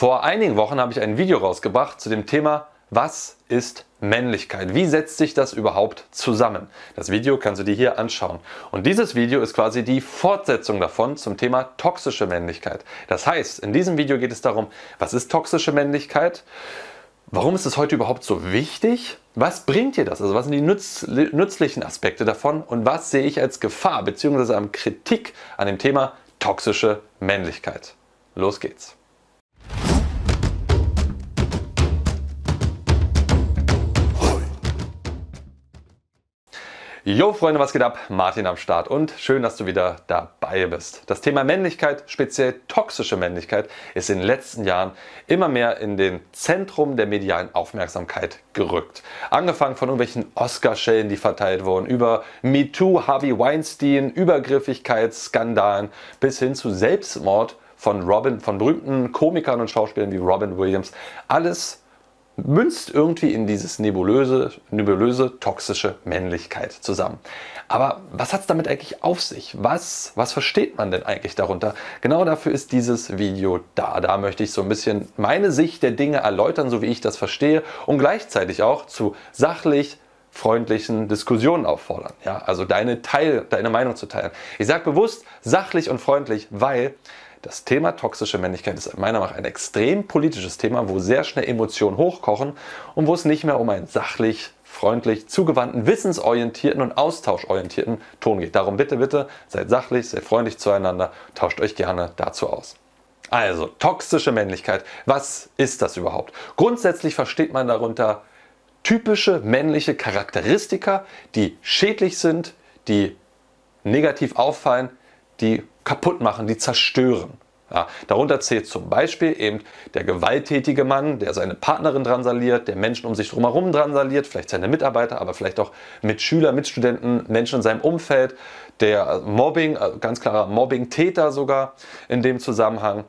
Vor einigen Wochen habe ich ein Video rausgebracht zu dem Thema Was ist Männlichkeit? Wie setzt sich das überhaupt zusammen? Das Video kannst du dir hier anschauen. Und dieses Video ist quasi die Fortsetzung davon zum Thema toxische Männlichkeit. Das heißt, in diesem Video geht es darum, was ist toxische Männlichkeit? Warum ist es heute überhaupt so wichtig? Was bringt dir das? Also was sind die nütz nützlichen Aspekte davon? Und was sehe ich als Gefahr bzw. an Kritik an dem Thema toxische Männlichkeit? Los geht's. Jo Freunde, was geht ab? Martin am Start und schön, dass du wieder dabei bist. Das Thema Männlichkeit, speziell toxische Männlichkeit, ist in den letzten Jahren immer mehr in den Zentrum der medialen Aufmerksamkeit gerückt. Angefangen von irgendwelchen Oscar-Schellen, die verteilt wurden, über MeToo, Harvey Weinstein, Übergriffigkeitsskandalen bis hin zu Selbstmord von Robin, von berühmten Komikern und Schauspielern wie Robin Williams. Alles münzt irgendwie in dieses nebulöse, nebulöse toxische Männlichkeit zusammen. Aber was hat es damit eigentlich auf sich? Was, was versteht man denn eigentlich darunter? Genau dafür ist dieses Video da. Da möchte ich so ein bisschen meine Sicht der Dinge erläutern, so wie ich das verstehe und gleichzeitig auch zu sachlich freundlichen Diskussionen auffordern. Ja, also deine, Teil, deine Meinung zu teilen. Ich sage bewusst sachlich und freundlich, weil das Thema toxische Männlichkeit ist meiner Meinung nach ein extrem politisches Thema, wo sehr schnell Emotionen hochkochen und wo es nicht mehr um einen sachlich, freundlich, zugewandten, wissensorientierten und austauschorientierten Ton geht. Darum bitte, bitte, seid sachlich, seid freundlich zueinander, tauscht euch gerne dazu aus. Also, toxische Männlichkeit, was ist das überhaupt? Grundsätzlich versteht man darunter typische männliche Charakteristika, die schädlich sind, die negativ auffallen, die kaputt machen, die zerstören. Ja, darunter zählt zum Beispiel eben der gewalttätige Mann, der seine Partnerin drangsaliert, der Menschen um sich drumherum drangsaliert, vielleicht seine Mitarbeiter, aber vielleicht auch Mitschüler, Mitstudenten, Menschen in seinem Umfeld, der Mobbing, äh, ganz klarer Mobbing-Täter sogar in dem Zusammenhang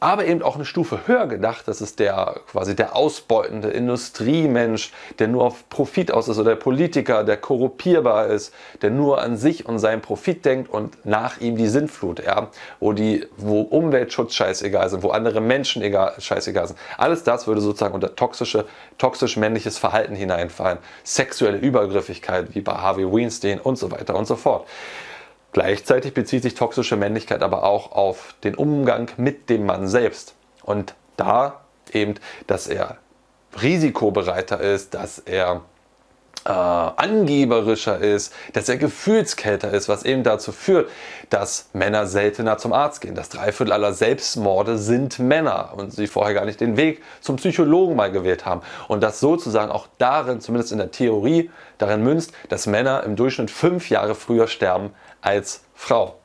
aber eben auch eine Stufe höher gedacht. Das ist der quasi der ausbeutende Industriemensch, der nur auf Profit aus ist oder der Politiker, der korrupierbar ist, der nur an sich und seinen Profit denkt und nach ihm die Sinnflut, ja, wo die, wo Umweltschutz scheißegal sind, wo andere Menschen egal, scheißegal sind. Alles das würde sozusagen unter toxische, toxisch männliches Verhalten hineinfallen. Sexuelle Übergriffigkeit, wie bei Harvey Weinstein und so weiter und so fort. Gleichzeitig bezieht sich toxische Männlichkeit aber auch auf den Umgang mit dem Mann selbst. Und da eben, dass er risikobereiter ist, dass er äh, angeberischer ist, dass er gefühlskälter ist, was eben dazu führt, dass Männer seltener zum Arzt gehen. Das Dreiviertel aller Selbstmorde sind Männer und sie vorher gar nicht den Weg zum Psychologen mal gewählt haben. Und das sozusagen auch darin, zumindest in der Theorie, darin münzt, dass Männer im Durchschnitt fünf Jahre früher sterben als Frau.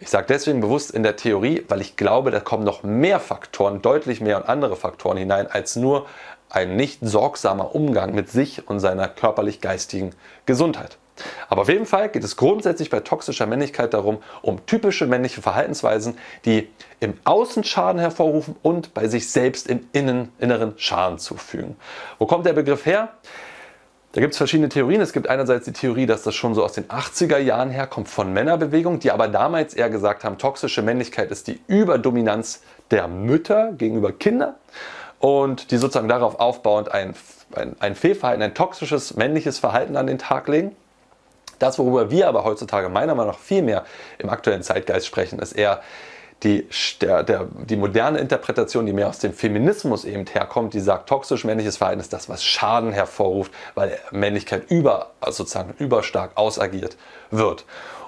Ich sage deswegen bewusst in der Theorie, weil ich glaube, da kommen noch mehr Faktoren, deutlich mehr und andere Faktoren hinein, als nur ein nicht sorgsamer Umgang mit sich und seiner körperlich-geistigen Gesundheit. Aber auf jeden Fall geht es grundsätzlich bei toxischer Männlichkeit darum, um typische männliche Verhaltensweisen, die im Außen Schaden hervorrufen und bei sich selbst im inneren Schaden zufügen. Wo kommt der Begriff her? Da gibt es verschiedene Theorien. Es gibt einerseits die Theorie, dass das schon so aus den 80er Jahren herkommt von Männerbewegung, die aber damals eher gesagt haben, toxische Männlichkeit ist die Überdominanz der Mütter gegenüber Kindern und die sozusagen darauf aufbauend ein, ein, ein Fehlverhalten, ein toxisches männliches Verhalten an den Tag legen. Das, worüber wir aber heutzutage meiner Meinung nach viel mehr im aktuellen Zeitgeist sprechen, ist eher die, der, der, die moderne Interpretation, die mehr aus dem Feminismus eben herkommt, die sagt, toxisch männliches Verhalten ist das, was Schaden hervorruft, weil Männlichkeit über, also sozusagen überstark ausagiert wird.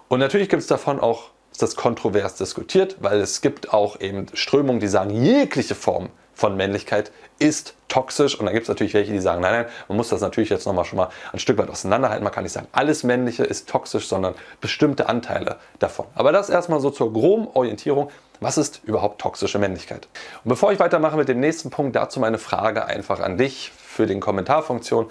Und natürlich gibt es davon auch, ist das kontrovers diskutiert, weil es gibt auch eben Strömungen, die sagen, jegliche Form von Männlichkeit ist toxisch. Und dann gibt es natürlich welche, die sagen, nein, nein, man muss das natürlich jetzt nochmal schon mal ein Stück weit auseinanderhalten. Man kann nicht sagen, alles Männliche ist toxisch, sondern bestimmte Anteile davon. Aber das erstmal so zur groben Orientierung. Was ist überhaupt toxische Männlichkeit? Und bevor ich weitermache mit dem nächsten Punkt, dazu meine Frage einfach an dich für den Kommentarfunktion.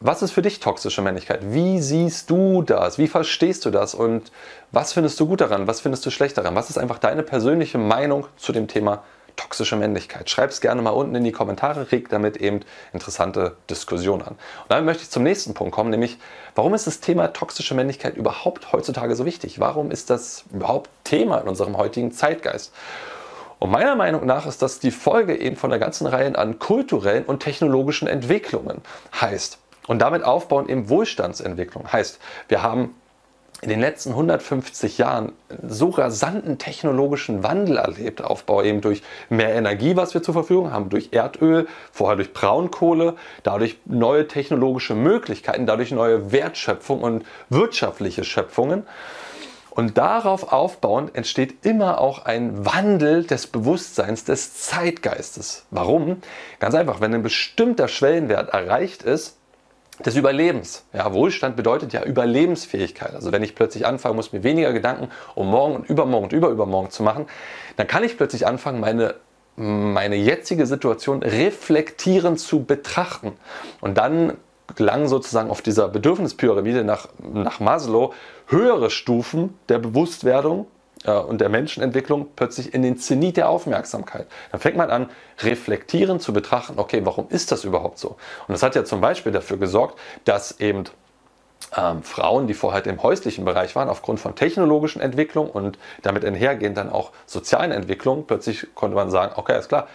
Was ist für dich toxische Männlichkeit? Wie siehst du das? Wie verstehst du das? Und was findest du gut daran? Was findest du schlecht daran? Was ist einfach deine persönliche Meinung zu dem Thema toxische Männlichkeit? Schreib es gerne mal unten in die Kommentare, reg damit eben interessante Diskussionen an. Und dann möchte ich zum nächsten Punkt kommen, nämlich warum ist das Thema toxische Männlichkeit überhaupt heutzutage so wichtig? Warum ist das überhaupt Thema in unserem heutigen Zeitgeist? Und meiner Meinung nach ist das die Folge eben von der ganzen Reihe an kulturellen und technologischen Entwicklungen. Heißt, und damit aufbauen eben Wohlstandsentwicklung. Heißt, wir haben in den letzten 150 Jahren so rasanten technologischen Wandel erlebt, Aufbau eben durch mehr Energie, was wir zur Verfügung haben, durch Erdöl, vorher durch Braunkohle, dadurch neue technologische Möglichkeiten, dadurch neue Wertschöpfung und wirtschaftliche Schöpfungen. Und darauf aufbauend entsteht immer auch ein Wandel des Bewusstseins, des Zeitgeistes. Warum? Ganz einfach, wenn ein bestimmter Schwellenwert erreicht ist, des Überlebens. Ja, Wohlstand bedeutet ja Überlebensfähigkeit. Also wenn ich plötzlich anfangen muss, mir weniger Gedanken um morgen und übermorgen und überübermorgen zu machen, dann kann ich plötzlich anfangen, meine, meine jetzige Situation reflektierend zu betrachten. Und dann gelangen sozusagen auf dieser Bedürfnispyramide nach, nach Maslow höhere Stufen der Bewusstwerdung und der Menschenentwicklung plötzlich in den Zenit der Aufmerksamkeit. Dann fängt man an, reflektieren zu betrachten, okay, warum ist das überhaupt so? Und das hat ja zum Beispiel dafür gesorgt, dass eben ähm, Frauen, die vorher im häuslichen Bereich waren, aufgrund von technologischen Entwicklungen und damit einhergehend dann auch sozialen Entwicklungen, plötzlich konnte man sagen, okay, ist klar,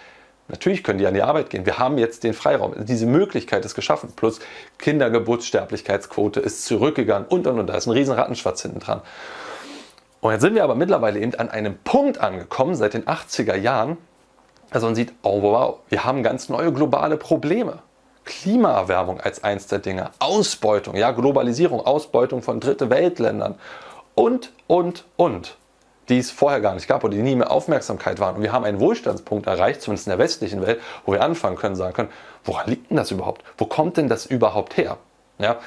Natürlich können die an die Arbeit gehen. Wir haben jetzt den Freiraum. Diese Möglichkeit ist geschaffen. Plus Kindergeburtssterblichkeitsquote ist zurückgegangen und und und. Da ist ein riesen Rattenschwarz hinten dran. Und jetzt sind wir aber mittlerweile eben an einem Punkt angekommen, seit den 80er Jahren, also man sieht, oh wow, wir haben ganz neue globale Probleme. Klimaerwärmung als eins der Dinge, Ausbeutung, ja, Globalisierung, Ausbeutung von dritte Weltländern und, und, und, die es vorher gar nicht gab oder die nie mehr Aufmerksamkeit waren. Und wir haben einen Wohlstandspunkt erreicht, zumindest in der westlichen Welt, wo wir anfangen können, sagen können, woran liegt denn das überhaupt? Wo kommt denn das überhaupt her? Ja,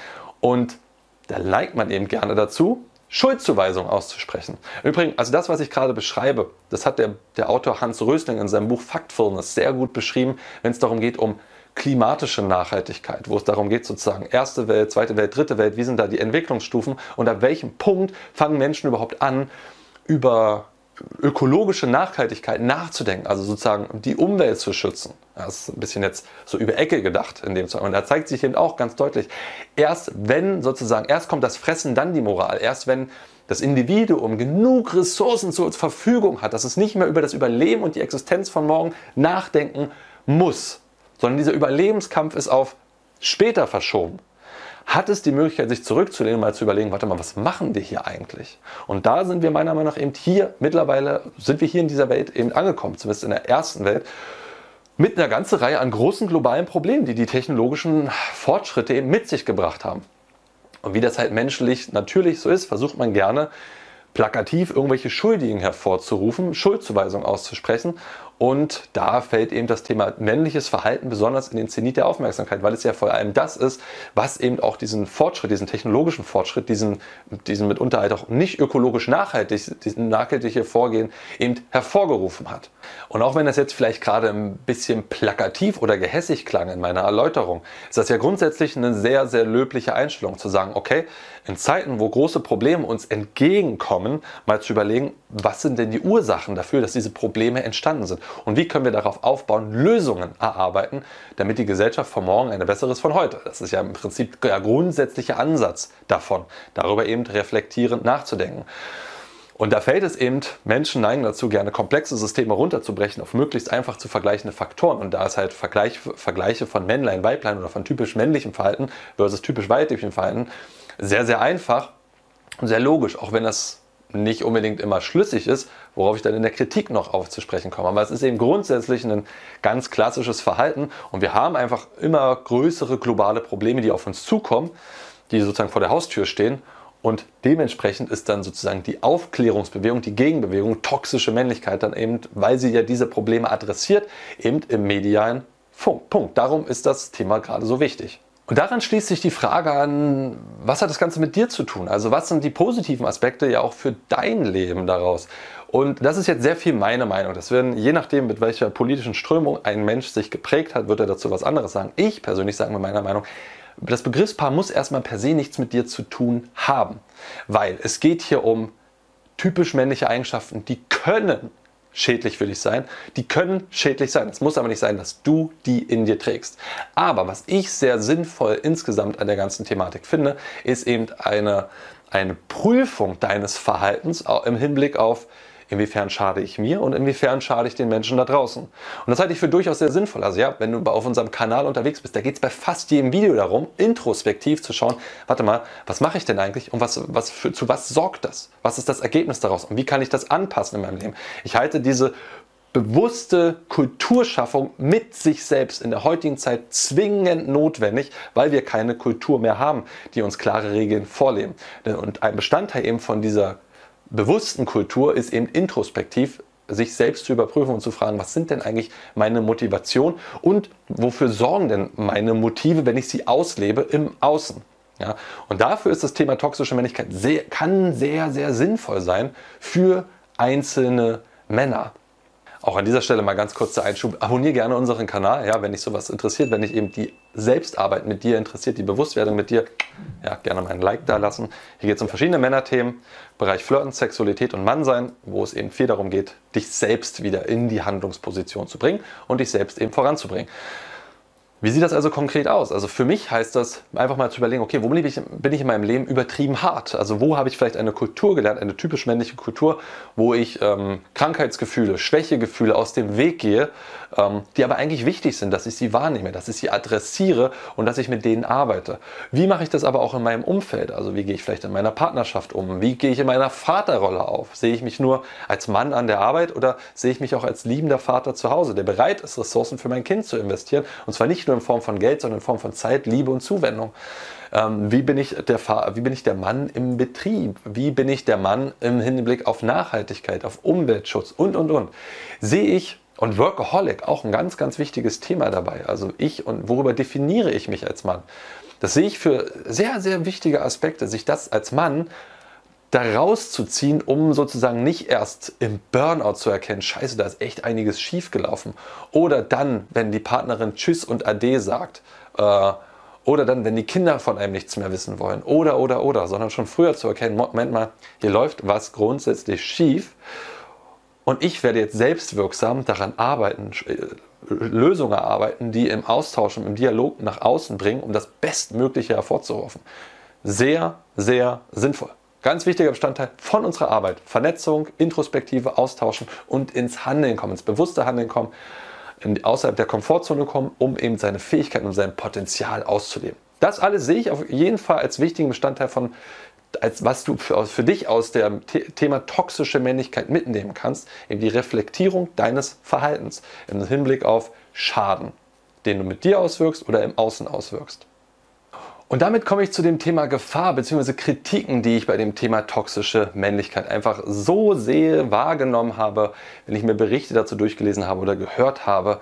und da neigt man eben gerne dazu, Schuldzuweisung auszusprechen. Übrigens, also das, was ich gerade beschreibe, das hat der, der Autor Hans Rösling in seinem Buch Factfulness sehr gut beschrieben, wenn es darum geht, um klimatische Nachhaltigkeit, wo es darum geht, sozusagen erste Welt, zweite Welt, dritte Welt, wie sind da die Entwicklungsstufen und ab welchem Punkt fangen Menschen überhaupt an, über ökologische Nachhaltigkeit nachzudenken, also sozusagen die Umwelt zu schützen. Das ist ein bisschen jetzt so über Ecke gedacht in dem Fall. Und da zeigt sich eben auch ganz deutlich, erst wenn sozusagen, erst kommt das Fressen, dann die Moral. Erst wenn das Individuum genug Ressourcen zur Verfügung hat, dass es nicht mehr über das Überleben und die Existenz von morgen nachdenken muss, sondern dieser Überlebenskampf ist auf später verschoben hat es die Möglichkeit, sich zurückzulehnen, mal zu überlegen, warte mal, was machen wir hier eigentlich? Und da sind wir meiner Meinung nach eben hier, mittlerweile sind wir hier in dieser Welt eben angekommen, zumindest in der ersten Welt, mit einer ganzen Reihe an großen globalen Problemen, die die technologischen Fortschritte eben mit sich gebracht haben. Und wie das halt menschlich natürlich so ist, versucht man gerne plakativ irgendwelche Schuldigen hervorzurufen, Schuldzuweisungen auszusprechen und da fällt eben das Thema männliches Verhalten besonders in den Zenit der Aufmerksamkeit, weil es ja vor allem das ist, was eben auch diesen Fortschritt, diesen technologischen Fortschritt, diesen, diesen mitunter halt auch nicht ökologisch nachhaltig, diesen nachhaltige Vorgehen eben hervorgerufen hat. Und auch wenn das jetzt vielleicht gerade ein bisschen plakativ oder gehässig klang in meiner Erläuterung, ist das ja grundsätzlich eine sehr, sehr löbliche Einstellung zu sagen, okay, in Zeiten, wo große Probleme uns entgegenkommen, mal zu überlegen, was sind denn die Ursachen dafür, dass diese Probleme entstanden sind und wie können wir darauf aufbauen, Lösungen erarbeiten, damit die Gesellschaft von morgen eine bessere ist von heute. Das ist ja im Prinzip der grundsätzliche Ansatz davon, darüber eben reflektierend nachzudenken. Und da fällt es eben, Menschen neigen dazu, gerne komplexe Systeme runterzubrechen auf möglichst einfach zu vergleichende Faktoren. Und da ist halt Vergleich, Vergleiche von Männlein, Weiblein oder von typisch männlichem Verhalten versus typisch weiblichem Verhalten sehr, sehr einfach und sehr logisch, auch wenn das nicht unbedingt immer schlüssig ist, worauf ich dann in der Kritik noch aufzusprechen komme. Aber es ist eben grundsätzlich ein ganz klassisches Verhalten und wir haben einfach immer größere globale Probleme, die auf uns zukommen, die sozusagen vor der Haustür stehen und dementsprechend ist dann sozusagen die Aufklärungsbewegung, die Gegenbewegung, toxische Männlichkeit dann eben, weil sie ja diese Probleme adressiert, eben im medialen. Punkt. Darum ist das Thema gerade so wichtig. Und daran schließt sich die Frage an, was hat das Ganze mit dir zu tun? Also was sind die positiven Aspekte ja auch für dein Leben daraus? Und das ist jetzt sehr viel meine Meinung. Das werden, je nachdem, mit welcher politischen Strömung ein Mensch sich geprägt hat, wird er dazu was anderes sagen. Ich persönlich sage mit meiner Meinung, das Begriffspaar muss erstmal per se nichts mit dir zu tun haben. Weil es geht hier um typisch männliche Eigenschaften, die können schädlich für dich sein. Die können schädlich sein. Es muss aber nicht sein, dass du die in dir trägst. Aber was ich sehr sinnvoll insgesamt an der ganzen Thematik finde, ist eben eine, eine Prüfung deines Verhaltens im Hinblick auf, inwiefern schade ich mir und inwiefern schade ich den Menschen da draußen. Und das halte ich für durchaus sehr sinnvoll. Also ja, wenn du auf unserem Kanal unterwegs bist, da geht es bei fast jedem Video darum, introspektiv zu schauen, warte mal, was mache ich denn eigentlich und was, was für, zu was sorgt das? Was ist das Ergebnis daraus und wie kann ich das anpassen in meinem Leben? Ich halte diese bewusste Kulturschaffung mit sich selbst in der heutigen Zeit zwingend notwendig, weil wir keine Kultur mehr haben, die uns klare Regeln vorleben. Und ein Bestandteil eben von dieser bewussten Kultur ist eben introspektiv sich selbst zu überprüfen und zu fragen, was sind denn eigentlich meine Motivationen und wofür sorgen denn meine Motive, wenn ich sie auslebe im Außen. Ja, und dafür ist das Thema toxische Männlichkeit sehr, kann sehr, sehr sinnvoll sein für einzelne Männer. Auch an dieser Stelle mal ganz kurz der Einschub. Abonniere gerne unseren Kanal, ja, wenn dich sowas interessiert, wenn dich eben die Selbstarbeit mit dir interessiert, die Bewusstwerdung mit dir, ja, gerne mal ein Like da lassen. Hier geht es um verschiedene Männerthemen, Bereich Flirten, Sexualität und Mannsein, wo es eben viel darum geht, dich selbst wieder in die Handlungsposition zu bringen und dich selbst eben voranzubringen. Wie sieht das also konkret aus? Also für mich heißt das einfach mal zu überlegen, okay, wo bin ich, bin ich in meinem Leben übertrieben hart? Also wo habe ich vielleicht eine Kultur gelernt, eine typisch männliche Kultur, wo ich ähm, Krankheitsgefühle, Schwächegefühle aus dem Weg gehe, ähm, die aber eigentlich wichtig sind, dass ich sie wahrnehme, dass ich sie adressiere und dass ich mit denen arbeite. Wie mache ich das aber auch in meinem Umfeld? Also wie gehe ich vielleicht in meiner Partnerschaft um? Wie gehe ich in meiner Vaterrolle auf? Sehe ich mich nur als Mann an der Arbeit oder sehe ich mich auch als liebender Vater zu Hause, der bereit ist, Ressourcen für mein Kind zu investieren? Und zwar nicht nur in Form von Geld, sondern in Form von Zeit, Liebe und Zuwendung. Ähm, wie, bin ich der, wie bin ich der Mann im Betrieb? Wie bin ich der Mann im Hinblick auf Nachhaltigkeit, auf Umweltschutz und, und, und? Sehe ich und Workaholic, auch ein ganz, ganz wichtiges Thema dabei. Also ich und worüber definiere ich mich als Mann? Das sehe ich für sehr, sehr wichtige Aspekte, sich das als Mann da rauszuziehen, um sozusagen nicht erst im Burnout zu erkennen, scheiße, da ist echt einiges schiefgelaufen. Oder dann, wenn die Partnerin Tschüss und Ade sagt. Äh, oder dann, wenn die Kinder von einem nichts mehr wissen wollen. Oder, oder, oder. Sondern schon früher zu erkennen, Moment mal, hier läuft was grundsätzlich schief. Und ich werde jetzt selbstwirksam daran arbeiten, äh, Lösungen erarbeiten, die im Austausch und im Dialog nach außen bringen, um das Bestmögliche hervorzurufen. Sehr, sehr sinnvoll. Ganz wichtiger Bestandteil von unserer Arbeit. Vernetzung, Introspektive, Austauschen und ins Handeln kommen, ins bewusste Handeln kommen, außerhalb der Komfortzone kommen, um eben seine Fähigkeiten und sein Potenzial auszuleben. Das alles sehe ich auf jeden Fall als wichtigen Bestandteil von, als was du für, für dich aus dem Thema toxische Männlichkeit mitnehmen kannst, eben die Reflektierung deines Verhaltens im Hinblick auf Schaden, den du mit dir auswirkst oder im Außen auswirkst. Und damit komme ich zu dem Thema Gefahr bzw. Kritiken, die ich bei dem Thema toxische Männlichkeit einfach so sehr wahrgenommen habe, wenn ich mir Berichte dazu durchgelesen habe oder gehört habe,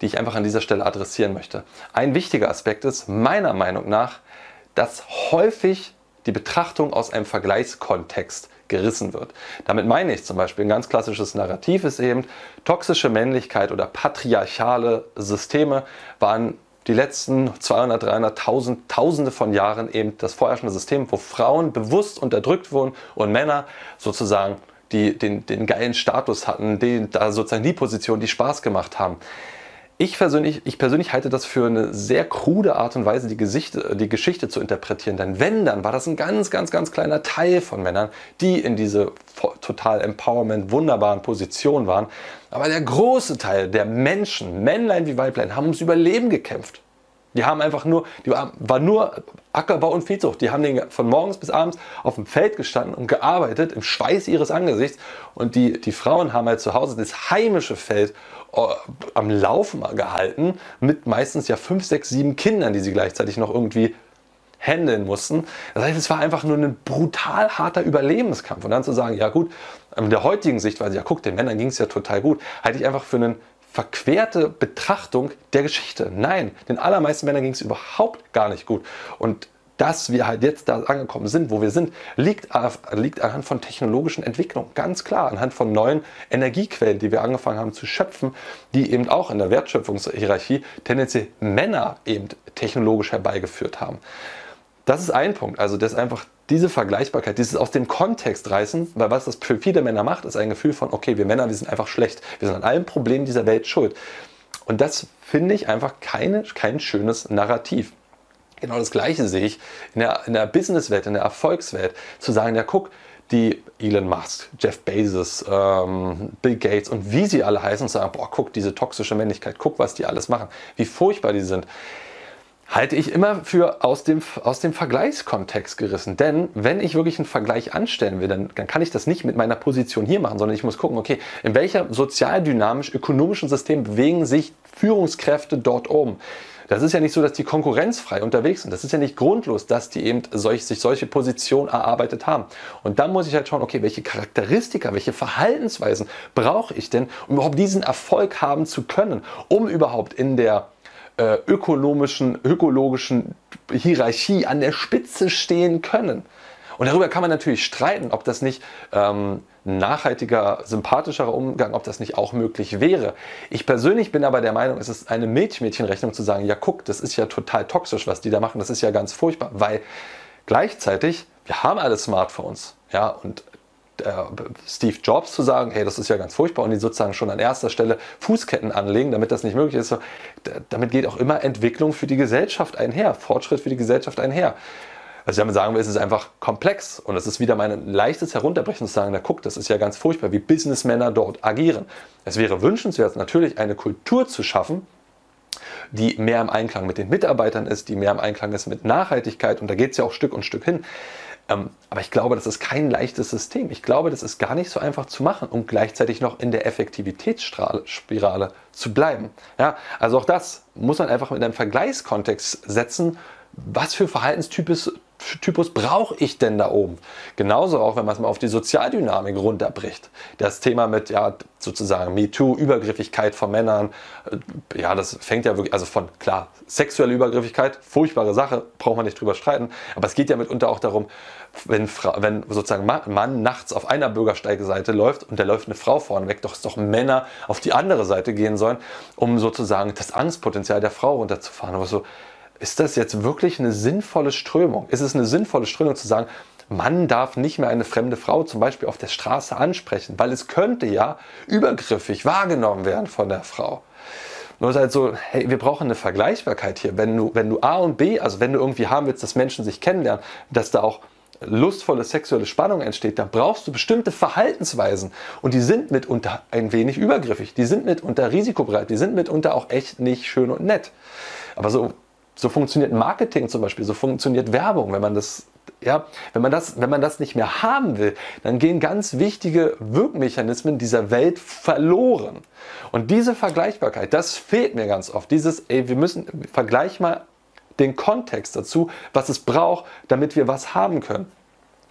die ich einfach an dieser Stelle adressieren möchte. Ein wichtiger Aspekt ist meiner Meinung nach, dass häufig die Betrachtung aus einem Vergleichskontext gerissen wird. Damit meine ich zum Beispiel ein ganz klassisches Narrativ ist eben, toxische Männlichkeit oder patriarchale Systeme waren die letzten 200, 300, 1000, Tausende von Jahren eben das vorherrschende System, wo Frauen bewusst unterdrückt wurden und Männer sozusagen die, den, den geilen Status hatten, die, da sozusagen die Position, die Spaß gemacht haben. Ich persönlich, ich persönlich halte das für eine sehr krude Art und Weise, die, Gesichte, die Geschichte zu interpretieren. Denn wenn, dann war das ein ganz, ganz, ganz kleiner Teil von Männern, die in diese total Empowerment, wunderbaren Positionen waren. Aber der große Teil der Menschen, Männlein wie Weiblein, haben ums Überleben gekämpft. Die haben einfach nur, die war, nur Ackerbau und Viehzucht. Die haben den von morgens bis abends auf dem Feld gestanden und gearbeitet im Schweiß ihres Angesichts. Und die, die Frauen haben halt zu Hause das heimische Feld äh, am Laufen gehalten mit meistens ja fünf, sechs, sieben Kindern, die sie gleichzeitig noch irgendwie handeln mussten. Das heißt, es war einfach nur ein brutal harter Überlebenskampf. Und dann zu sagen, ja gut, in der heutigen Sichtweise, ja guck, den Männern ging es ja total gut, halte ich einfach für einen verquerte Betrachtung der Geschichte. Nein, den allermeisten Männern ging es überhaupt gar nicht gut. Und dass wir halt jetzt da angekommen sind, wo wir sind, liegt, liegt anhand von technologischen Entwicklungen. Ganz klar, anhand von neuen Energiequellen, die wir angefangen haben zu schöpfen, die eben auch in der Wertschöpfungshierarchie tendenziell Männer eben technologisch herbeigeführt haben. Das ist ein Punkt. Also das einfach diese Vergleichbarkeit, dieses aus dem Kontext reißen, weil was das für viele Männer macht, ist ein Gefühl von, okay, wir Männer, wir sind einfach schlecht. Wir sind an allen Problemen dieser Welt schuld. Und das finde ich einfach keine, kein schönes Narrativ. Genau das Gleiche sehe ich in der, in der Businesswelt, in der Erfolgswelt. Zu sagen, ja guck, die Elon Musk, Jeff Bezos, ähm, Bill Gates und wie sie alle heißen und sagen, boah, guck diese toxische Männlichkeit, guck, was die alles machen, wie furchtbar die sind, halte ich immer für aus dem, aus dem Vergleichskontext gerissen. Denn wenn ich wirklich einen Vergleich anstellen will, dann, dann kann ich das nicht mit meiner Position hier machen, sondern ich muss gucken, okay, in welcher sozialdynamisch-ökonomischen System bewegen sich Führungskräfte dort oben? Das ist ja nicht so, dass die konkurrenzfrei unterwegs sind. Das ist ja nicht grundlos, dass die eben solch, sich solche Positionen erarbeitet haben. Und dann muss ich halt schauen, okay, welche Charakteristika, welche Verhaltensweisen brauche ich denn, um überhaupt diesen Erfolg haben zu können, um überhaupt in der äh, ökonomischen, ökologischen Hierarchie an der Spitze stehen können. Und darüber kann man natürlich streiten, ob das nicht ähm, nachhaltiger, sympathischerer Umgang, ob das nicht auch möglich wäre. Ich persönlich bin aber der Meinung, es ist eine Milchmädchenrechnung zu sagen, ja guck, das ist ja total toxisch, was die da machen, das ist ja ganz furchtbar, weil gleichzeitig, wir haben alle Smartphones, ja, und Steve Jobs zu sagen, hey, das ist ja ganz furchtbar und die sozusagen schon an erster Stelle Fußketten anlegen, damit das nicht möglich ist. damit geht auch immer Entwicklung für die Gesellschaft einher, Fortschritt für die Gesellschaft einher. Also damit sagen will, es ist einfach komplex und es ist wieder mein leichtes Herunterbrechen zu sagen, na guck, das ist ja ganz furchtbar, wie Businessmänner dort agieren. Es wäre wünschenswert, natürlich eine Kultur zu schaffen, die mehr im Einklang mit den Mitarbeitern ist, die mehr im Einklang ist mit Nachhaltigkeit und da geht es ja auch Stück und Stück hin. Ähm, aber ich glaube, das ist kein leichtes System. Ich glaube, das ist gar nicht so einfach zu machen und gleichzeitig noch in der Effektivitätsspirale zu bleiben. Ja, also auch das muss man einfach mit einem Vergleichskontext setzen. Was für Verhaltenstypus Typus brauche ich denn da oben? Genauso auch, wenn man es mal auf die Sozialdynamik runterbricht. Das Thema mit ja sozusagen MeToo, Übergriffigkeit von Männern, äh, ja, das fängt ja wirklich, also von klar, sexuelle Übergriffigkeit, furchtbare Sache, braucht man nicht drüber streiten, aber es geht ja mitunter auch darum, wenn, wenn sozusagen Mann nachts auf einer Bürgersteigseite läuft und da läuft eine Frau vorne weg, doch es doch Männer auf die andere Seite gehen sollen, um sozusagen das Angstpotenzial der Frau runterzufahren. Aber so, ist das jetzt wirklich eine sinnvolle Strömung? Ist es eine sinnvolle Strömung zu sagen, man darf nicht mehr eine fremde Frau zum Beispiel auf der Straße ansprechen, weil es könnte ja übergriffig wahrgenommen werden von der Frau. Nur ist halt so, hey, wir brauchen eine Vergleichbarkeit hier. Wenn du, wenn du A und B, also wenn du irgendwie haben willst, dass Menschen sich kennenlernen, dass da auch lustvolle sexuelle Spannung entsteht, dann brauchst du bestimmte Verhaltensweisen. Und die sind mitunter ein wenig übergriffig, die sind mitunter risikobereit, die sind mitunter auch echt nicht schön und nett. Aber so so funktioniert Marketing zum Beispiel, so funktioniert Werbung. Wenn man das, ja, wenn man das, wenn man das nicht mehr haben will, dann gehen ganz wichtige Wirkmechanismen dieser Welt verloren. Und diese Vergleichbarkeit, das fehlt mir ganz oft. Dieses, ey, wir müssen, vergleich mal den Kontext dazu, was es braucht, damit wir was haben können.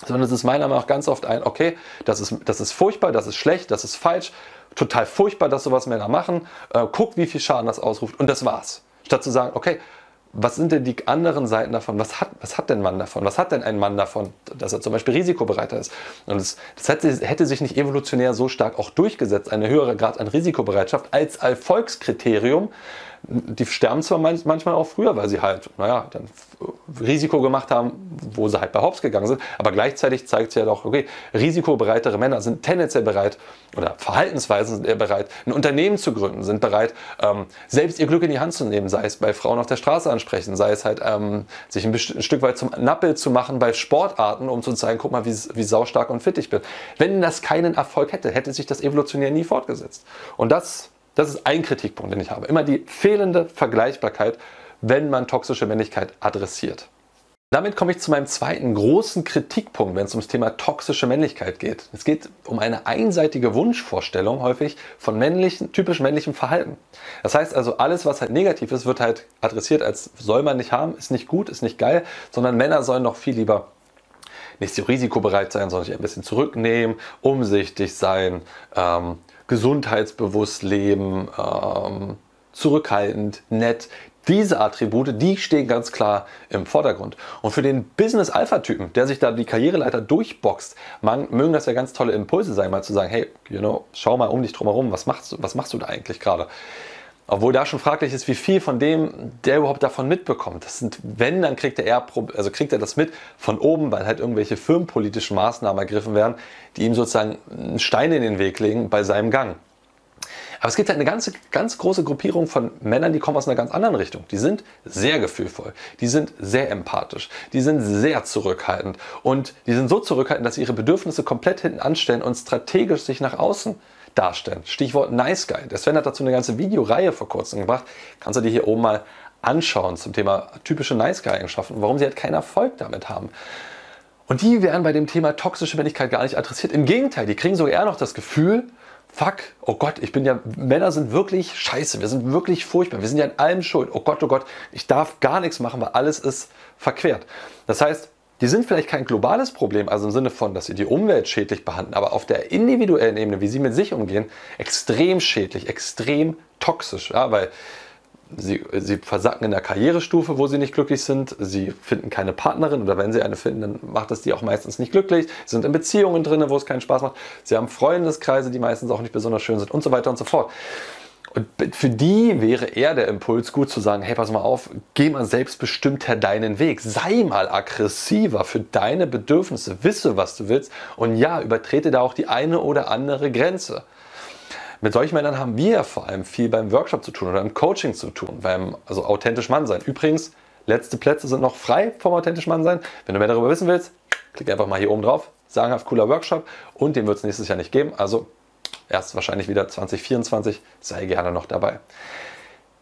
Sondern es ist meiner Meinung nach ganz oft ein, okay, das ist, das ist furchtbar, das ist schlecht, das ist falsch, total furchtbar, dass sowas Männer machen, äh, guck, wie viel Schaden das ausruft und das war's. Statt zu sagen, okay, was sind denn die anderen Seiten davon? Was hat, was hat denn Mann davon? Was hat denn ein Mann davon, dass er zum Beispiel risikobereiter ist? Und das, das hätte, hätte, sich nicht evolutionär so stark auch durchgesetzt, eine höhere Grad an Risikobereitschaft als Erfolgskriterium, die sterben zwar manchmal auch früher, weil sie halt, naja, dann Risiko gemacht haben, wo sie halt bei Hops gegangen sind, aber gleichzeitig zeigt es ja doch, okay, risikobereitere Männer sind tendenziell bereit oder Verhaltensweisen sind eher bereit, ein Unternehmen zu gründen, sind bereit, ähm, selbst ihr Glück in die Hand zu nehmen, sei es bei Frauen auf der Straße ansprechen, sei es halt ähm, sich ein, ein, Stück weit zum Nappel zu machen bei Sportarten, um zu zeigen, guck mal, wie, wie saustark und fit ich bin. Wenn das keinen Erfolg hätte, hätte sich das evolutionär nie fortgesetzt. Und das das ist ein Kritikpunkt, den ich habe. Immer die fehlende Vergleichbarkeit, wenn man toxische Männlichkeit adressiert. Damit komme ich zu meinem zweiten großen Kritikpunkt, wenn es ums Thema toxische Männlichkeit geht. Es geht um eine einseitige Wunschvorstellung häufig von männlichen, typisch männlichem Verhalten. Das heißt also, alles, was halt negativ ist, wird halt adressiert als soll man nicht haben, ist nicht gut, ist nicht geil, sondern Männer sollen noch viel lieber nicht so risikobereit sein, sondern sich ein bisschen zurücknehmen, umsichtig sein, ähm, gesundheitsbewusst leben, ähm, zurückhaltend, nett. Diese Attribute, die stehen ganz klar im Vordergrund. Und für den Business-Alpha-Typen, der sich da die Karriereleiter durchboxt, man, mögen das ja ganz tolle Impulse sein, mal zu sagen, hey, you know, schau mal um dich drum herum, was machst, was machst du da eigentlich gerade? Obwohl da schon fraglich ist, wie viel von dem der überhaupt davon mitbekommt. Das sind, wenn, dann kriegt er also kriegt er das mit von oben, weil halt irgendwelche firmenpolitischen Maßnahmen ergriffen werden, die ihm sozusagen einen Stein in den Weg legen bei seinem Gang. Aber es gibt halt eine ganze, ganz große Gruppierung von Männern, die kommen aus einer ganz anderen Richtung. Die sind sehr gefühlvoll, die sind sehr empathisch, die sind sehr zurückhaltend und die sind so zurückhaltend, dass sie ihre Bedürfnisse komplett hinten anstellen und strategisch sich nach außen darstellen. Stichwort Nice Guy. Der Sven hat dazu eine ganze Videoreihe vor kurzem gebracht. Kannst du dir hier oben mal anschauen zum Thema typische Nice Guy-Eigenschaften, warum sie halt keinen Erfolg damit haben. Und die werden bei dem Thema toxische Männlichkeit gar nicht adressiert. Im Gegenteil, die kriegen sogar eher noch das Gefühl, fuck, oh Gott, ich bin ja, Männer sind wirklich scheiße, wir sind wirklich furchtbar, wir sind ja an allem schuld. Oh Gott, oh Gott, ich darf gar nichts machen, weil alles ist verquert. Das heißt, die sind vielleicht kein globales Problem, also im Sinne von, dass sie die Umwelt schädlich behandeln, aber auf der individuellen Ebene, wie sie mit sich umgehen, extrem schädlich, extrem toxisch. Ja, weil Sie, sie, versacken in der Karrierestufe, wo sie nicht glücklich sind. Sie finden keine Partnerin oder wenn sie eine finden, dann macht es die auch meistens nicht glücklich. Sie sind in Beziehungen drin, wo es keinen Spaß macht. Sie haben Freundeskreise, die meistens auch nicht besonders schön sind und so weiter und so fort. Und für die wäre eher der Impuls gut zu sagen, hey, pass mal auf, geh mal selbstbestimmter deinen Weg. Sei mal aggressiver für deine Bedürfnisse. Wisse, was du willst. Und ja, übertrete da auch die eine oder andere Grenze. Mit solchen Männern haben wir vor allem viel beim Workshop zu tun oder im Coaching zu tun, beim also authentisch Mann sein. Übrigens, letzte Plätze sind noch frei vom authentisch Mann sein. Wenn du mehr darüber wissen willst, klick einfach mal hier oben drauf. Sagenhaft cooler Workshop und den wird es nächstes Jahr nicht geben. Also erst wahrscheinlich wieder 2024. Sei gerne noch dabei.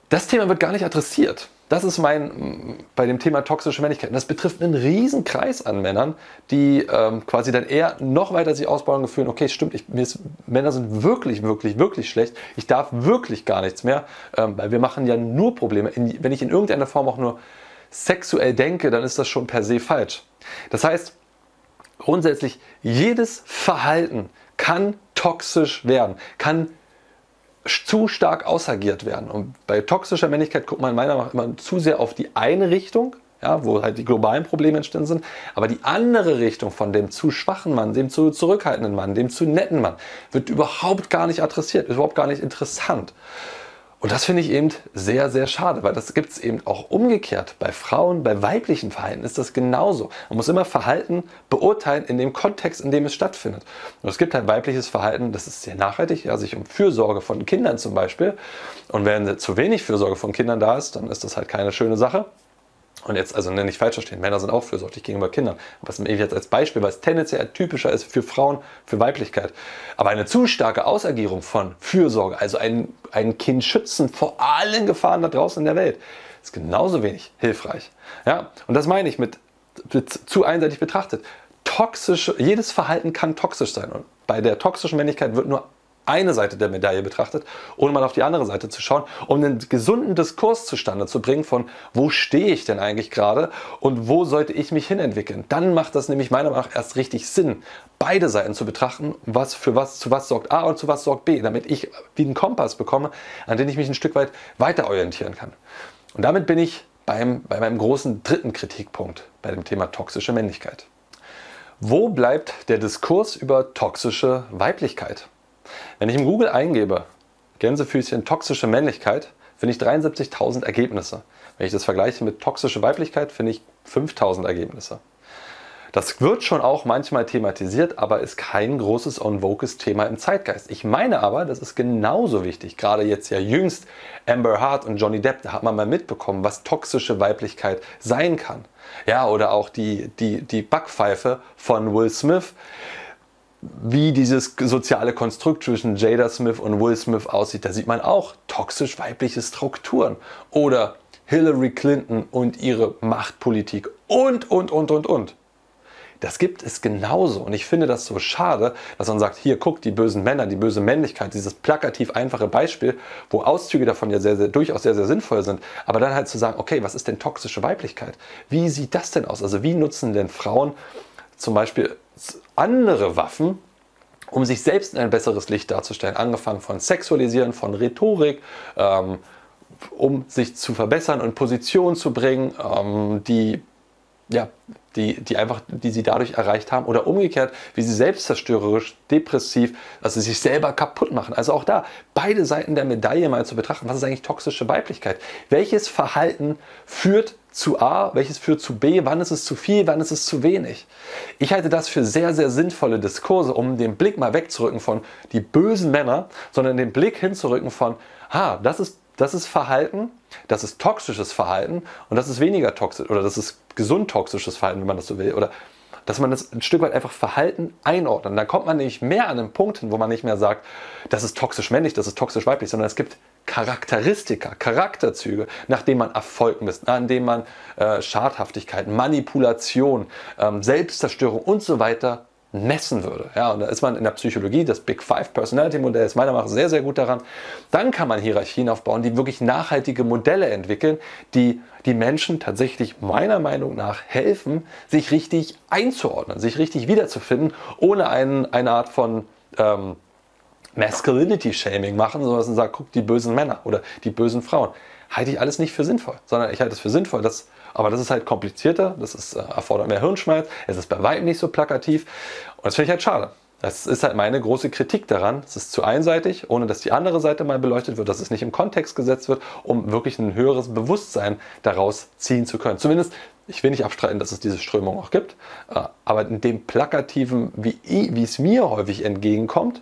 Das Thema wird gar nicht adressiert. Das ist mein, bei dem Thema toxische Männlichkeit. Das betrifft einen riesen Kreis an Männern, die ähm, quasi dann eher noch weiter sich ausbauen und gefühlen, okay, stimmt, ich, ist, Männer sind wirklich, wirklich, wirklich schlecht. Ich darf wirklich gar nichts mehr, ähm, weil wir machen ja nur Probleme. In, wenn ich in irgendeiner Form auch nur sexuell denke, dann ist das schon per se falsch. Das heißt, grundsätzlich, jedes Verhalten kann toxisch werden, kann zu stark ausagiert werden. Und bei toxischer Männlichkeit guckt man meiner Meinung nach immer zu sehr auf die eine Richtung, ja, wo halt die globalen Probleme entstanden sind. Aber die andere Richtung von dem zu schwachen Mann, dem zu zurückhaltenden Mann, dem zu netten Mann, wird überhaupt gar nicht adressiert, ist überhaupt gar nicht interessant. Und das finde ich eben sehr, sehr schade, weil das gibt es eben auch umgekehrt. Bei Frauen, bei weiblichen Verhalten ist das genauso. Man muss immer Verhalten beurteilen in dem Kontext, in dem es stattfindet. Und es gibt halt weibliches Verhalten, das ist sehr nachhaltig, ja, sich um Fürsorge von Kindern zum Beispiel. Und wenn zu wenig Fürsorge von Kindern da ist, dann ist das halt keine schöne Sache. Und jetzt, also nicht falsch verstehen, Männer sind auch fürsorglich gegenüber Kindern. Was ich jetzt als Beispiel, weil es tendenziell typischer ist für Frauen, für Weiblichkeit. Aber eine zu starke Ausagierung von Fürsorge, also ein, ein Kind schützen vor allen Gefahren da draußen in der Welt, ist genauso wenig hilfreich. Ja? Und das meine ich mit, mit zu einseitig betrachtet. Toxisch, jedes Verhalten kann toxisch sein. Und bei der toxischen Männlichkeit wird nur eine Seite der Medaille betrachtet, ohne mal auf die andere Seite zu schauen, um einen gesunden Diskurs zustande zu bringen von, wo stehe ich denn eigentlich gerade und wo sollte ich mich hinentwickeln. Dann macht das nämlich meiner Meinung nach erst richtig Sinn, beide Seiten zu betrachten, was für was, zu was sorgt A und zu was sorgt B, damit ich wie einen Kompass bekomme, an den ich mich ein Stück weit weiter orientieren kann. Und damit bin ich beim, bei meinem großen dritten Kritikpunkt bei dem Thema toxische Männlichkeit. Wo bleibt der Diskurs über toxische Weiblichkeit? Wenn ich im Google eingebe, Gänsefüßchen toxische Männlichkeit, finde ich 73.000 Ergebnisse. Wenn ich das vergleiche mit toxische Weiblichkeit, finde ich 5.000 Ergebnisse. Das wird schon auch manchmal thematisiert, aber ist kein großes on vogues Thema im Zeitgeist. Ich meine aber, das ist genauso wichtig. Gerade jetzt ja jüngst Amber Hart und Johnny Depp, da hat man mal mitbekommen, was toxische Weiblichkeit sein kann. Ja, oder auch die, die, die Backpfeife von Will Smith wie dieses soziale Konstrukt zwischen Jada Smith und Will Smith aussieht. Da sieht man auch toxisch weibliche Strukturen. Oder Hillary Clinton und ihre Machtpolitik und, und, und, und, und. Das gibt es genauso. Und ich finde das so schade, dass man sagt, hier guckt die bösen Männer, die böse Männlichkeit, dieses plakativ einfache Beispiel, wo Auszüge davon ja sehr, sehr, durchaus sehr, sehr sinnvoll sind. Aber dann halt zu sagen, okay, was ist denn toxische Weiblichkeit? Wie sieht das denn aus? Also wie nutzen denn Frauen zum Beispiel andere Waffen, um sich selbst in ein besseres Licht darzustellen. Angefangen von Sexualisieren, von Rhetorik, ähm, um sich zu verbessern und Positionen zu bringen, ähm, die ja, die, die einfach, die sie dadurch erreicht haben oder umgekehrt, wie sie selbstzerstörerisch, depressiv, also sich selber kaputt machen. Also auch da beide Seiten der Medaille mal zu betrachten. Was ist eigentlich toxische Weiblichkeit? Welches Verhalten führt zu A, welches führt zu B, wann ist es zu viel, wann ist es zu wenig. Ich halte das für sehr, sehr sinnvolle Diskurse, um den Blick mal wegzurücken von die bösen Männer, sondern den Blick hinzurücken von, ha, das ist, das ist Verhalten, das ist toxisches Verhalten und das ist weniger toxisch oder das ist gesund toxisches Verhalten, wenn man das so will. Oder dass man das ein Stück weit einfach Verhalten einordnet. Dann kommt man nämlich mehr an einen Punkt hin, wo man nicht mehr sagt, das ist toxisch männlich, das ist toxisch weiblich, sondern es gibt Charakteristika, Charakterzüge, nach denen man Erfolg misst, an denen man äh, Schadhaftigkeit, Manipulation, ähm, Selbstzerstörung und so weiter messen würde. Ja, und da ist man in der Psychologie, das Big Five Personality Modell ist meiner Meinung nach sehr, sehr gut daran. Dann kann man Hierarchien aufbauen, die wirklich nachhaltige Modelle entwickeln, die die Menschen tatsächlich meiner Meinung nach helfen, sich richtig einzuordnen, sich richtig wiederzufinden, ohne einen, eine Art von ähm, Masculinity-Shaming machen, sondern sagt, guck, die bösen Männer oder die bösen Frauen. Halte ich alles nicht für sinnvoll, sondern ich halte es für sinnvoll, dass aber das ist halt komplizierter, das ist, äh, erfordert mehr Hirnschmalz, es ist bei weitem nicht so plakativ und das finde ich halt schade. Das ist halt meine große Kritik daran. Es ist zu einseitig, ohne dass die andere Seite mal beleuchtet wird, dass es nicht im Kontext gesetzt wird, um wirklich ein höheres Bewusstsein daraus ziehen zu können. Zumindest, ich will nicht abstreiten, dass es diese Strömung auch gibt, äh, aber in dem Plakativen, wie, wie es mir häufig entgegenkommt,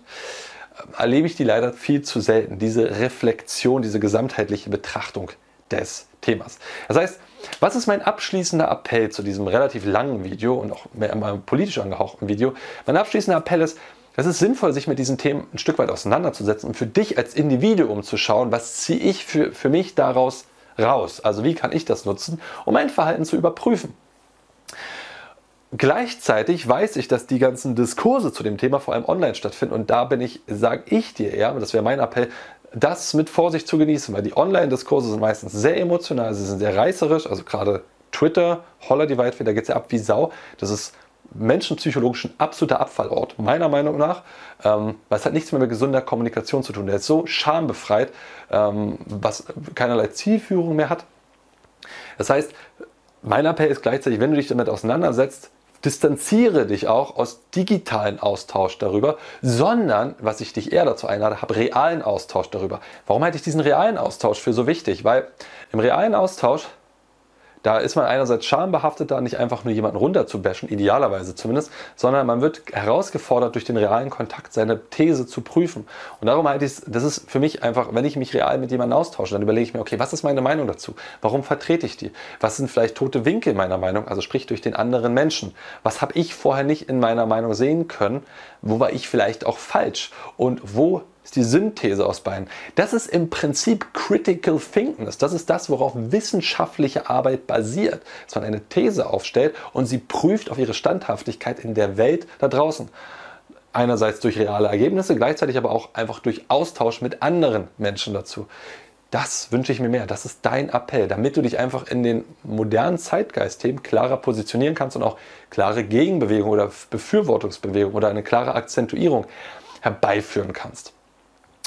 äh, erlebe ich die leider viel zu selten. Diese Reflexion, diese gesamtheitliche Betrachtung des Themas. Das heißt, was ist mein abschließender Appell zu diesem relativ langen Video und auch mehr politisch angehauchten Video? Mein abschließender Appell ist, es ist sinnvoll, sich mit diesen Themen ein Stück weit auseinanderzusetzen und für dich als Individuum zu schauen, was ziehe ich für, für mich daraus raus? Also wie kann ich das nutzen, um mein Verhalten zu überprüfen? Gleichzeitig weiß ich, dass die ganzen Diskurse zu dem Thema vor allem online stattfinden und da bin ich, sage ich dir eher, das wäre mein Appell, das mit Vorsicht zu genießen, weil die Online-Diskurse sind meistens sehr emotional, sie sind sehr reißerisch, also gerade Twitter, Holler die Waldfee, da geht es ja ab wie Sau. Das ist menschenpsychologisch ein absoluter Abfallort, meiner Meinung nach, ähm, weil es hat nichts mehr mit gesunder Kommunikation zu tun. Der ist so schambefreit, ähm, was keinerlei Zielführung mehr hat. Das heißt, mein Appell ist gleichzeitig, wenn du dich damit auseinandersetzt, distanziere dich auch aus digitalen Austausch darüber, sondern, was ich dich eher dazu einlade, habe realen Austausch darüber. Warum halte ich diesen realen Austausch für so wichtig? Weil im realen Austausch da ist man einerseits schambehaftet, da nicht einfach nur jemanden runterzubashen, idealerweise zumindest, sondern man wird herausgefordert, durch den realen Kontakt seine These zu prüfen. Und darum halte ich das ist für mich einfach, wenn ich mich real mit jemandem austausche, dann überlege ich mir, okay, was ist meine Meinung dazu? Warum vertrete ich die? Was sind vielleicht tote Winkel meiner Meinung, also sprich durch den anderen Menschen? Was habe ich vorher nicht in meiner Meinung sehen können? Wo war ich vielleicht auch falsch? Und wo ist die Synthese aus beiden. Das ist im Prinzip Critical Thinking. Das ist das, worauf wissenschaftliche Arbeit basiert. Dass man eine These aufstellt und sie prüft auf ihre Standhaftigkeit in der Welt da draußen. Einerseits durch reale Ergebnisse, gleichzeitig aber auch einfach durch Austausch mit anderen Menschen dazu. Das wünsche ich mir mehr. Das ist dein Appell, damit du dich einfach in den modernen Zeitgeistthemen klarer positionieren kannst und auch klare Gegenbewegung oder Befürwortungsbewegung oder eine klare Akzentuierung herbeiführen kannst.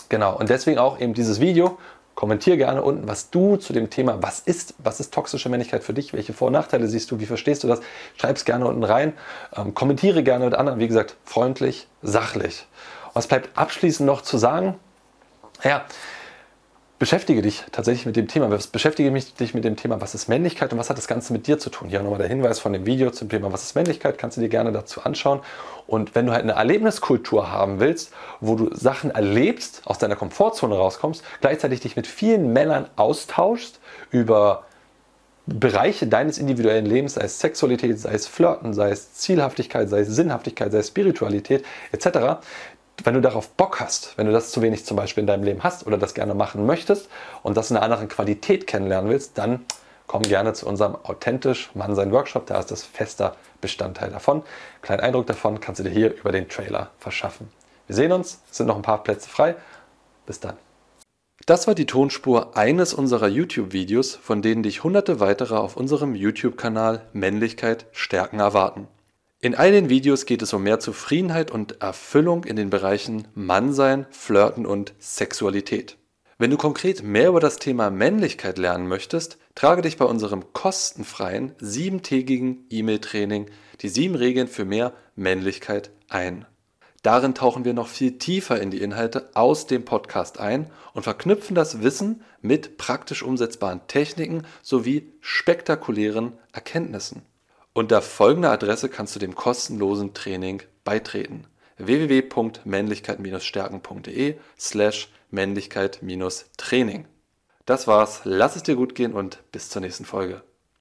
Genau, und deswegen auch eben dieses Video. Kommentiere gerne unten, was du zu dem Thema, was ist, was ist toxische Männlichkeit für dich, welche Vor- und Nachteile siehst du, wie verstehst du das? Schreib es gerne unten rein. Ähm, kommentiere gerne mit anderen, wie gesagt, freundlich, sachlich. Was bleibt abschließend noch zu sagen? Ja, beschäftige dich tatsächlich mit dem Thema. Beschäftige mich dich mit dem Thema, was ist Männlichkeit und was hat das Ganze mit dir zu tun? Hier nochmal der Hinweis von dem Video zum Thema, was ist Männlichkeit, kannst du dir gerne dazu anschauen. Und wenn du halt eine Erlebniskultur haben willst, wo du Sachen erlebst, aus deiner Komfortzone rauskommst, gleichzeitig dich mit vielen Männern austauschst über Bereiche deines individuellen Lebens, sei es Sexualität, sei es Flirten, sei es Zielhaftigkeit, sei es Sinnhaftigkeit, sei es Spiritualität etc., wenn du darauf Bock hast, wenn du das zu wenig zum Beispiel in deinem Leben hast oder das gerne machen möchtest und das in einer anderen Qualität kennenlernen willst, dann komm gerne zu unserem authentisch Mannsein Workshop. Da ist das fester Bestandteil davon. Kleinen Eindruck davon kannst du dir hier über den Trailer verschaffen. Wir sehen uns, es sind noch ein paar Plätze frei. Bis dann. Das war die Tonspur eines unserer YouTube-Videos, von denen dich hunderte weitere auf unserem YouTube-Kanal Männlichkeit stärken erwarten. In all den Videos geht es um mehr Zufriedenheit und Erfüllung in den Bereichen Mannsein, Flirten und Sexualität. Wenn du konkret mehr über das Thema Männlichkeit lernen möchtest, trage dich bei unserem kostenfreien siebentägigen E-Mail-Training die sieben Regeln für mehr Männlichkeit ein. Darin tauchen wir noch viel tiefer in die Inhalte aus dem Podcast ein und verknüpfen das Wissen mit praktisch umsetzbaren Techniken sowie spektakulären Erkenntnissen. Unter folgender Adresse kannst du dem kostenlosen Training beitreten: www.männlichkeit-stärken.de slash Männlichkeit-Training. Das war's, lass es dir gut gehen und bis zur nächsten Folge.